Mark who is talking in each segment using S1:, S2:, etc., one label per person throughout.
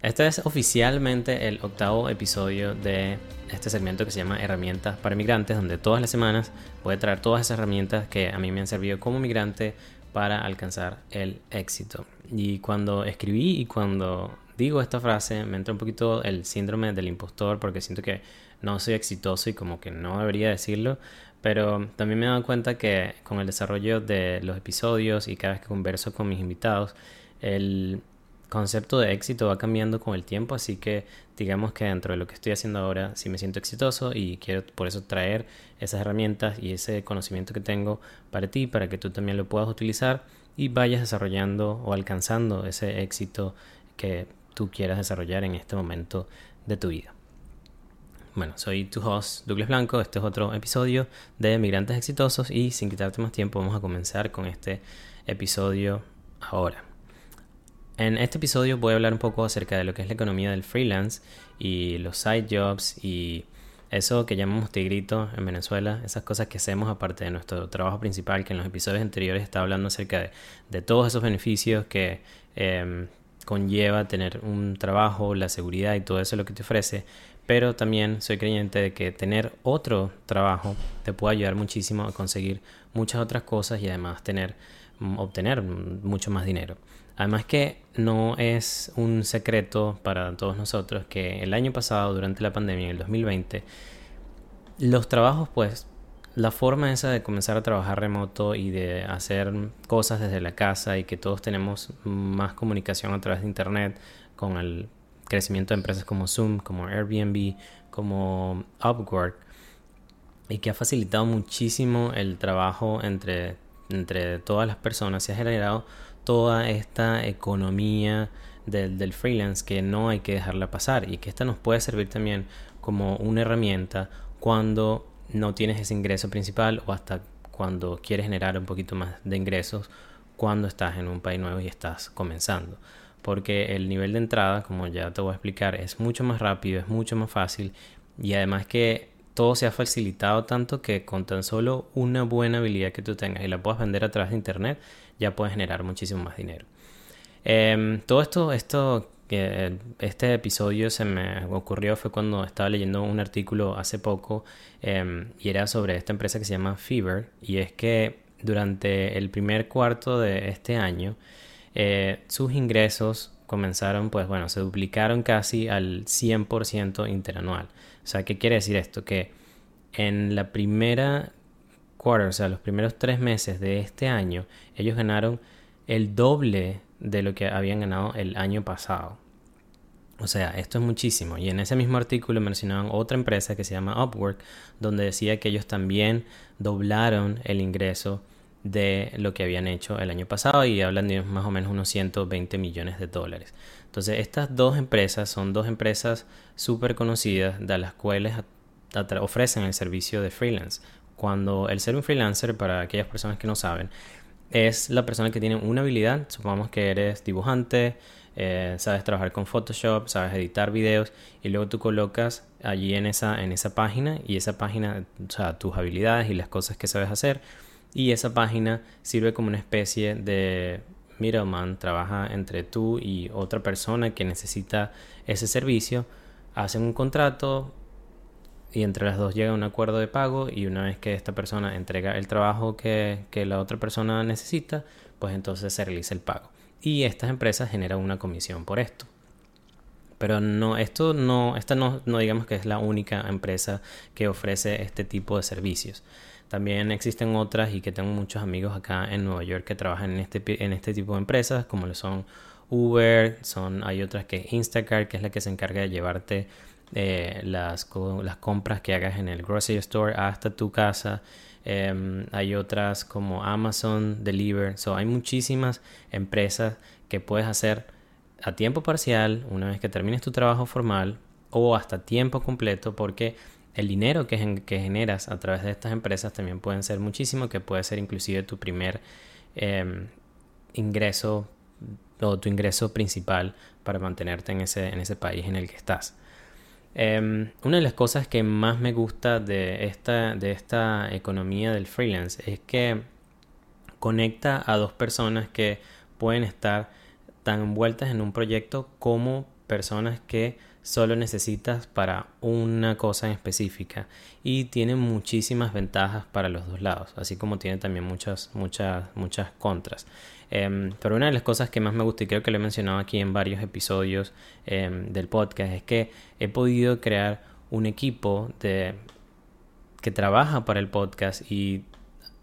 S1: Este es oficialmente el octavo episodio de este segmento que se llama Herramientas para Migrantes, donde todas las semanas voy a traer todas esas herramientas que a mí me han servido como migrante para alcanzar el éxito. Y cuando escribí y cuando digo esta frase, me entra un poquito el síndrome del impostor porque siento que no soy exitoso y como que no debería decirlo, pero también me he dado cuenta que con el desarrollo de los episodios y cada vez que converso con mis invitados, el concepto de éxito va cambiando con el tiempo, así que digamos que dentro de lo que estoy haciendo ahora sí me siento exitoso y quiero por eso traer esas herramientas y ese conocimiento que tengo para ti, para que tú también lo puedas utilizar y vayas desarrollando o alcanzando ese éxito que tú quieras desarrollar en este momento de tu vida. Bueno, soy tu host Douglas Blanco, este es otro episodio de Migrantes Exitosos y sin quitarte más tiempo vamos a comenzar con este episodio ahora. En este episodio voy a hablar un poco acerca de lo que es la economía del freelance y los side jobs y eso que llamamos tigrito en Venezuela, esas cosas que hacemos aparte de nuestro trabajo principal, que en los episodios anteriores estaba hablando acerca de, todos esos beneficios que em, conlleva tener un trabajo, la seguridad y todo eso lo que te ofrece, pero también soy creyente de que tener otro trabajo te puede ayudar muchísimo a conseguir muchas otras cosas y además tener obtener mucho más dinero. Además que no es un secreto para todos nosotros que el año pasado, durante la pandemia, en el 2020, los trabajos, pues, la forma esa de comenzar a trabajar remoto y de hacer cosas desde la casa y que todos tenemos más comunicación a través de Internet con el crecimiento de empresas como Zoom, como Airbnb, como Upwork, y que ha facilitado muchísimo el trabajo entre, entre todas las personas y ha generado toda esta economía del, freelance que no hay que dejarla pasar y que esta nos puede servir también como una herramienta cuando no tienes ese ingreso principal o hasta cuando quieres generar un poquito más de ingresos cuando estás en un país nuevo y estás comenzando. Porque el nivel de entrada, como ya te voy a explicar, es mucho más rápido, es mucho más fácil y además que todo se ha facilitado tanto que con tan solo una buena habilidad que tú tengas y la puedas vender a través de internet, ya puedes generar muchísimo más dinero. Em, todo esto, esto este episodio se me ocurrió fue cuando estaba leyendo un artículo hace poco em, y era sobre esta empresa que se llama Fever y es que durante el primer cuarto de este año eh, sus ingresos comenzaron pues bueno se duplicaron casi al 100% interanual o sea, ¿qué quiere decir esto? Que en la primera quarter, o sea, los primeros tres meses de este año, ellos ganaron el doble de lo que habían ganado el año pasado. O sea, esto es muchísimo. Y en ese mismo artículo mencionaban otra empresa que se llama Upwork, donde decía que ellos también doblaron el ingreso de lo que habían hecho el año pasado y hablan de más o menos unos 120 millones de dólares. Entonces, estas dos empresas son dos empresas súper conocidas de las cuales ofrecen el servicio de freelance. Cuando el ser un freelancer, para aquellas personas que no saben, es la persona que tiene una habilidad, supongamos que eres dibujante, eh, sabes trabajar con Photoshop, sabes editar videos y luego tú colocas allí en esa, en esa página y esa página, o sea, tus habilidades y las cosas que sabes hacer y esa página sirve como una especie de middleman, trabaja entre tú y otra persona que necesita ese servicio, hacen un contrato y entre las dos llega un acuerdo de pago y una vez que esta persona entrega el trabajo que, la otra persona necesita, pues entonces se realiza el pago. Y estas empresas generan una comisión por esto. Pero no, esto no, esta no, no digamos que es la única empresa que ofrece este tipo de servicios. También existen otras y que tengo muchos amigos acá en Nueva York que trabajan en este, en este tipo de empresas, como lo son Uber, son, hay otras que Instacart, que es la que se encarga de llevarte eh, las, las compras que hagas en el grocery store hasta tu casa. Em, hay otras como Amazon Deliver. So, hay muchísimas empresas que puedes hacer a tiempo parcial una vez que termines tu trabajo formal o hasta tiempo completo porque el dinero que, que, generas a través de estas empresas también pueden ser muchísimo, que puede ser inclusive tu primer em, ingreso o tu ingreso principal para mantenerte en ese, en ese país en el que estás. Em, una de las cosas que más me gusta de esta, de esta economía del freelance es que conecta a dos personas que pueden estar tan envueltas en un proyecto como personas que solo necesitas para una cosa en específica y tiene muchísimas ventajas para los dos lados, así como tiene también muchas, muchas, muchas contras. Em, pero una de las cosas que más me gusta y creo que lo he mencionado aquí en varios episodios em, del podcast es que he podido crear un equipo de que trabaja para el podcast y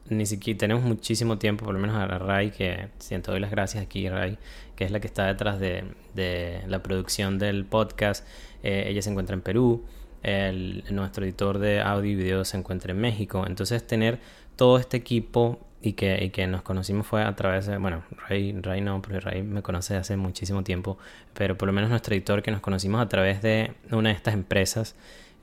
S1: ni siquiera tenemos muchísimo tiempo, por lo menos a Ray, que siento doy las gracias aquí, Ray, que es la que está detrás de, de la producción del podcast. Eh, ella se encuentra en Perú, nuestro editor de audio y video se encuentra en México. Entonces, tener todo este equipo y que, y que nos conocimos fue a través de, bueno, Ray, Ray no, porque Ray me conoce hace muchísimo tiempo, pero por lo menos nuestro editor que nos conocimos a través de una de estas empresas.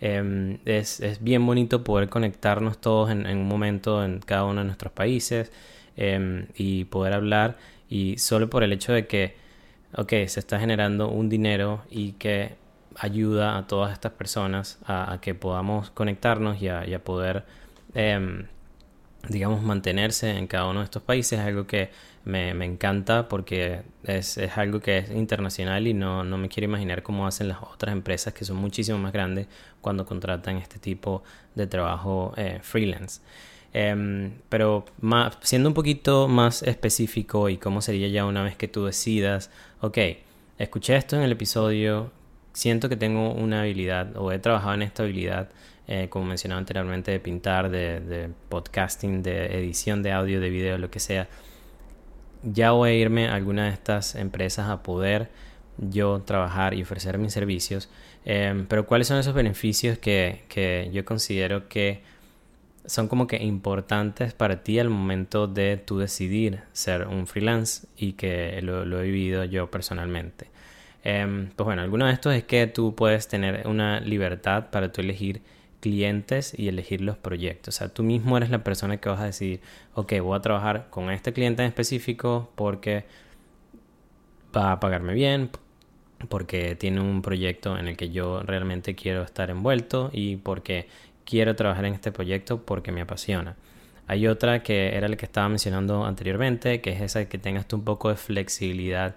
S1: Em, es, es, bien bonito poder conectarnos todos en, un momento en cada uno de nuestros países em, y poder hablar y solo por el hecho de que, ok, se está generando un dinero y que ayuda a todas estas personas a, que podamos conectarnos y a, poder, em, digamos, mantenerse en cada uno de estos países es algo que me, encanta porque es, algo que es internacional y no, no me quiero imaginar cómo hacen las otras empresas que son muchísimo más grandes cuando contratan este tipo de trabajo eh, freelance. Em, pero más, siendo un poquito más específico y cómo sería ya una vez que tú decidas, ok, escuché esto en el episodio, siento que tengo una habilidad o he trabajado en esta habilidad, eh, como mencionaba anteriormente, de pintar, de, de, podcasting, de edición de audio, de video, lo que sea, ya voy a irme a alguna de estas empresas a poder yo trabajar y ofrecer mis servicios. Em, pero ¿cuáles son esos beneficios que, que yo considero que son como que importantes para ti al momento de tú decidir ser un freelance y que lo, he vivido yo personalmente. Em, pues bueno, alguno de estos es que tú puedes tener una libertad para tú elegir clientes y elegir los proyectos. O sea, tú mismo eres la persona que vas a decidir, ok, voy a trabajar con este cliente en específico porque va a pagarme bien, porque tiene un proyecto en el que yo realmente quiero estar envuelto y porque quiero trabajar en este proyecto porque me apasiona. Hay otra que era la que estaba mencionando anteriormente, que es esa que tengas tú un poco de flexibilidad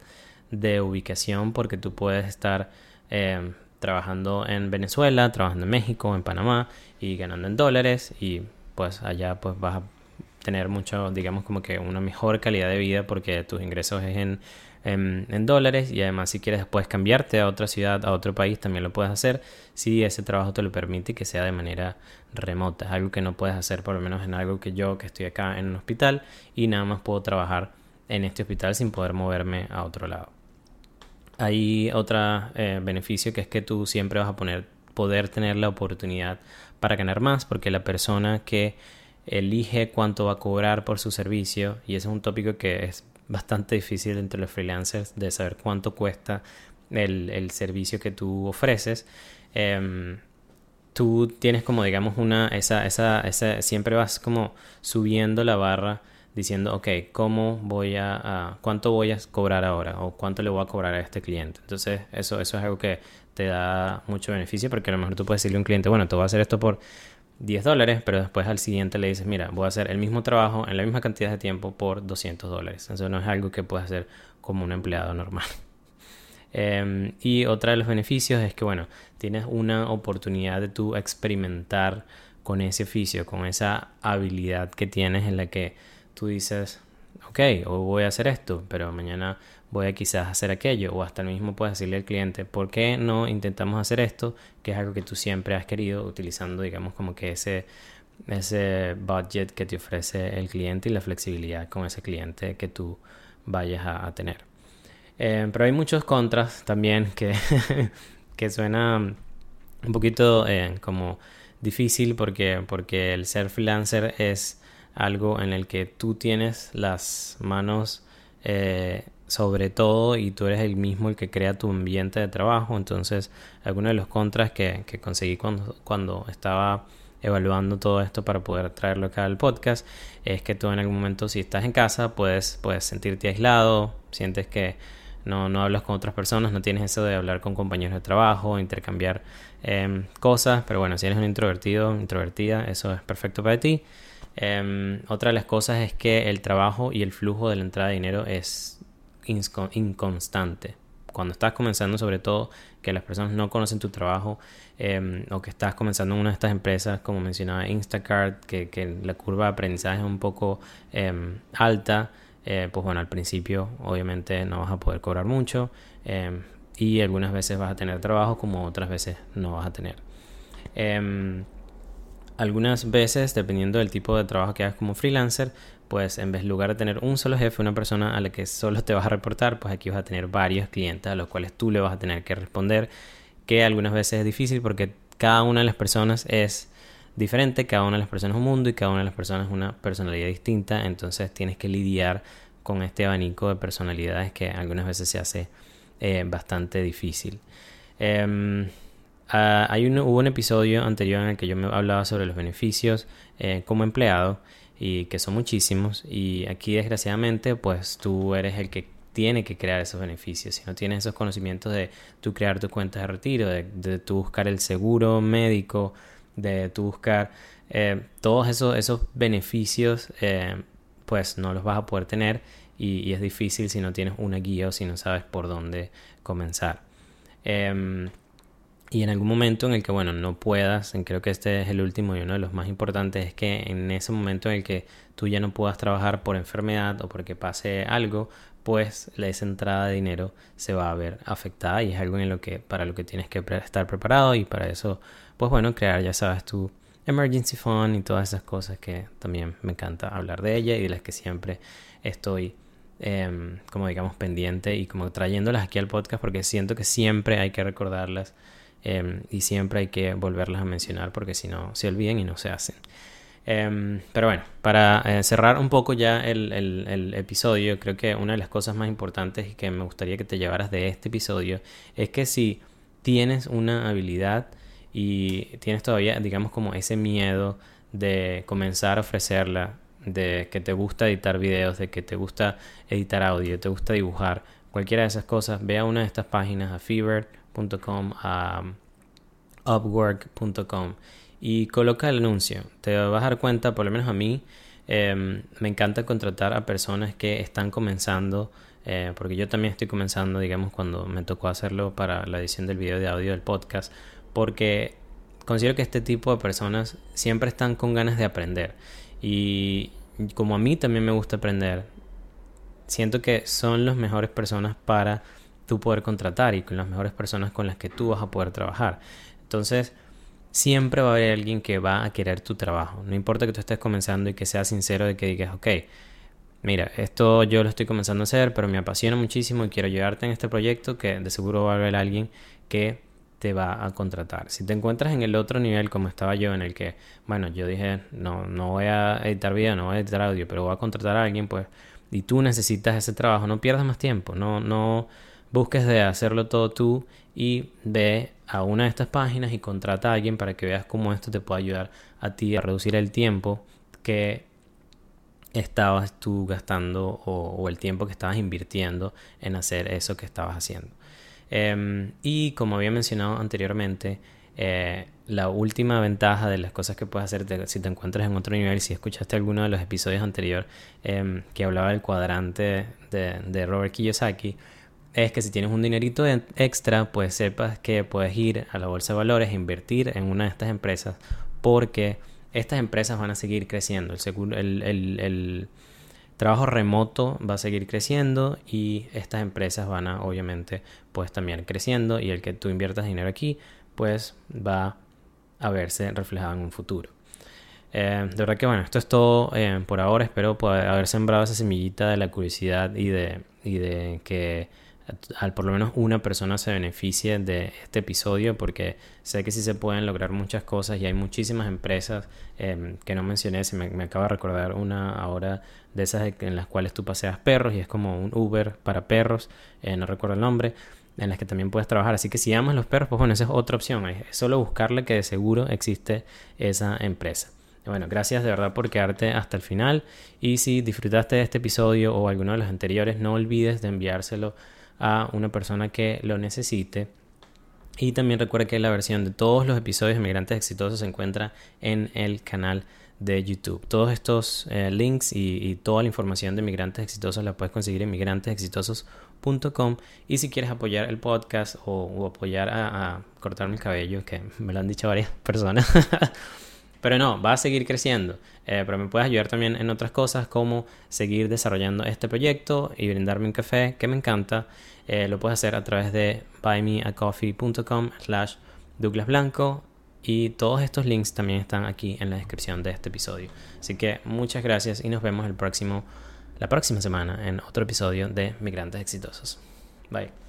S1: de ubicación porque tú puedes estar eh, trabajando en Venezuela, trabajando en México, en Panamá y ganando en dólares y pues allá pues vas a tener mucho, digamos como que una mejor calidad de vida porque tus ingresos es en dólares y además si quieres después cambiarte a otra ciudad, a otro país, también lo puedes hacer si ese trabajo te lo permite y que sea de manera remota. Es algo que no puedes hacer por lo menos en algo que yo que estoy acá en un hospital y nada más puedo trabajar en este hospital sin poder moverme a otro lado. Hay otro eh, beneficio que es que tú siempre vas a poder tener la oportunidad para ganar más porque la persona que elige cuánto va a cobrar por su servicio y ese es un tópico que es bastante difícil entre los freelancers de saber cuánto cuesta el, servicio que tú ofreces. Em, tú tienes como digamos una, esa, esa, esa, siempre vas como subiendo la barra diciendo, ok, ¿cómo voy a, cuánto voy a cobrar ahora? O cuánto le voy a cobrar a este cliente. Entonces, eso, eso es algo que te da mucho beneficio porque a lo mejor tú puedes decirle a un cliente, bueno, te voy a hacer esto por 10 dólares, pero después al siguiente le dices, mira, voy a hacer el mismo trabajo en la misma cantidad de tiempo por 200 dólares. Eso no es algo que puedas hacer como un empleado normal. Em, y otra de los beneficios es que, bueno, tienes una oportunidad de tú experimentar con ese oficio, con esa habilidad que tienes en la que tú dices, ok, hoy voy a hacer esto, pero mañana voy a quizás hacer aquello o hasta el mismo puedes decirle al cliente, ¿por qué no intentamos hacer esto? Que es algo que tú siempre has querido utilizando, digamos, como que ese, ese budget que te ofrece el cliente y la flexibilidad con ese cliente que tú vayas a, tener. Eh, pero hay muchos contras también que, que suena un poquito eh, como difícil porque, porque el ser freelancer es algo en el que tú tienes las manos eh, sobre todo y tú eres el mismo el que crea tu ambiente de trabajo. Entonces, algunos de los contras que, que conseguí cuando, cuando estaba evaluando todo esto para poder traerlo acá al podcast es que tú en algún momento si estás en casa puedes, puedes sentirte aislado, sientes que no, no hablas con otras personas, no tienes eso de hablar con compañeros de trabajo, intercambiar em, cosas, pero bueno, si eres un introvertido, introvertida, eso es perfecto para ti. Em, otra de las cosas es que el trabajo y el flujo de la entrada de dinero es inconstante. cuando estás comenzando sobre todo, que las personas no conocen tu trabajo em, o que estás comenzando en una de estas empresas, como mencionaba Instacart, que, la curva de aprendizaje es un poco em, alta, eh, pues bueno, al principio obviamente no vas a poder cobrar mucho y algunas veces vas a tener trabajo como otras veces no vas a tener. Algunas veces, dependiendo del tipo de trabajo que hagas como freelancer, pues en vez de lugar de tener un solo jefe, una persona a la que solo te vas a reportar, pues aquí vas a tener varios clientes a los cuales tú le vas a tener que responder, que algunas veces es difícil porque cada una de las personas es diferente, cada una de las personas es un mundo y cada una de las personas es una personalidad distinta, entonces tienes que lidiar con este abanico de personalidades que algunas veces se hace eh, bastante difícil. Em, ah, hay un, hubo un episodio anterior en el que yo me hablaba sobre los beneficios eh, como empleado y que son muchísimos y aquí desgraciadamente pues tú eres el que tiene que crear esos beneficios. Si no tienes esos conocimientos de tú crear tu cuenta de retiro, de, tú buscar el seguro médico, de tú buscar eh, todos esos, esos beneficios, eh, pues no los vas a poder tener y, y, es difícil si no tienes una guía o si no sabes por dónde comenzar. Y en algún momento en el que, bueno, no puedas, creo que este es el último y uno de los más importantes, es que en ese momento en el que tú ya no puedas trabajar por enfermedad o porque pase algo, pues esa entrada de dinero se va a ver afectada y es algo en lo que, para lo que tienes que estar preparado y para eso, pues bueno, crear, ya sabes, tu emergency fund y todas esas cosas que también me encanta hablar de ella y de las que siempre estoy em, como digamos pendiente y como trayéndolas aquí al podcast porque siento que siempre hay que recordarlas Em, y siempre hay que volverlas a mencionar porque si no se olviden y no se hacen. Em, pero bueno, para eh, cerrar un poco ya el, el, episodio, creo que una de las cosas más importantes y que me gustaría que te llevaras de este episodio es que si tienes una habilidad y tienes todavía, digamos, como ese miedo de comenzar a ofrecerla, de que te gusta editar videos, de que te gusta editar audio, te gusta dibujar, cualquiera de esas cosas, ve a una de estas páginas, a Fever a upwork.com y coloca el anuncio. Te vas a dar cuenta, por lo menos a mí, em, me encanta contratar a personas que están comenzando, eh, porque yo también estoy comenzando, digamos, cuando me tocó hacerlo para la edición del video de audio del podcast, porque considero que este tipo de personas siempre están con ganas de aprender. Y como a mí también me gusta aprender, siento que son las mejores personas para tú poder contratar y con las mejores personas con las que tú vas a poder trabajar. Entonces, siempre va a haber alguien que va a querer tu trabajo. No importa que tú estés comenzando y que seas sincero de que digas, ok, mira, esto yo lo estoy comenzando a hacer, pero me apasiona muchísimo y quiero ayudarte en este proyecto que de seguro va a haber alguien que te va a contratar. Si te encuentras en el otro nivel como estaba yo en el que, bueno, yo dije, no, no voy a editar video, no voy a editar audio, pero voy a contratar a alguien, pues, y tú necesitas ese trabajo, no pierdas más tiempo, no, no, busques de hacerlo todo tú y ve a una de estas páginas y contrata a alguien para que veas cómo esto te puede ayudar a ti a reducir el tiempo que estabas tú gastando o, el tiempo que estabas invirtiendo en hacer eso que estabas haciendo. Em, y como había mencionado anteriormente, eh, la última ventaja de las cosas que puedes hacer si te encuentras en otro nivel, si escuchaste alguno de los episodios anteriores em, que hablaba del cuadrante de Robert Kiyosaki, es que si tienes un dinerito extra, pues sepas que puedes ir a la bolsa de valores e invertir en una de estas empresas porque estas empresas van a seguir creciendo. El, trabajo remoto va a seguir creciendo y estas empresas van a obviamente pues también creciendo y el que tú inviertas dinero aquí pues va a verse reflejado en un futuro. Eh, de verdad que bueno, esto es todo eh, por ahora. Espero poder haber sembrado esa semillita de la curiosidad y de, y de que al por lo menos una persona se beneficie de este episodio porque sé que sí se pueden lograr muchas cosas y hay muchísimas empresas em, que no mencioné, se me, acaba de recordar una ahora de esas en las cuales tú paseas perros y es como un Uber para perros, eh, no recuerdo el nombre, en las que también puedes trabajar. Así que si amas los perros, pues bueno, esa es otra opción, es solo buscarle que de seguro existe esa empresa. Bueno, gracias de verdad por quedarte hasta el final y si disfrutaste de este episodio o alguno de los anteriores, no olvides de enviárselo a una persona que lo necesite. Y también recuerda que la versión de todos los episodios de Migrantes Exitosos se encuentra en el canal de YouTube. Todos estos eh, links y, toda la información de Migrantes Exitosos la puedes conseguir en migrantesexitosos.com y si quieres apoyar el podcast o, apoyar a, cortarme el cabello, que me lo han dicho varias personas. Pero no, va a seguir creciendo. Eh, pero me puedes ayudar también en otras cosas como seguir desarrollando este proyecto y brindarme un café que me encanta. Eh, lo puedes hacer a través de buymeacoffee.com slash Douglas Blanco y todos estos links también están aquí en la descripción de este episodio. Así que muchas gracias y nos vemos el próximo, la próxima semana en otro episodio de Migrantes Exitosos. Bye.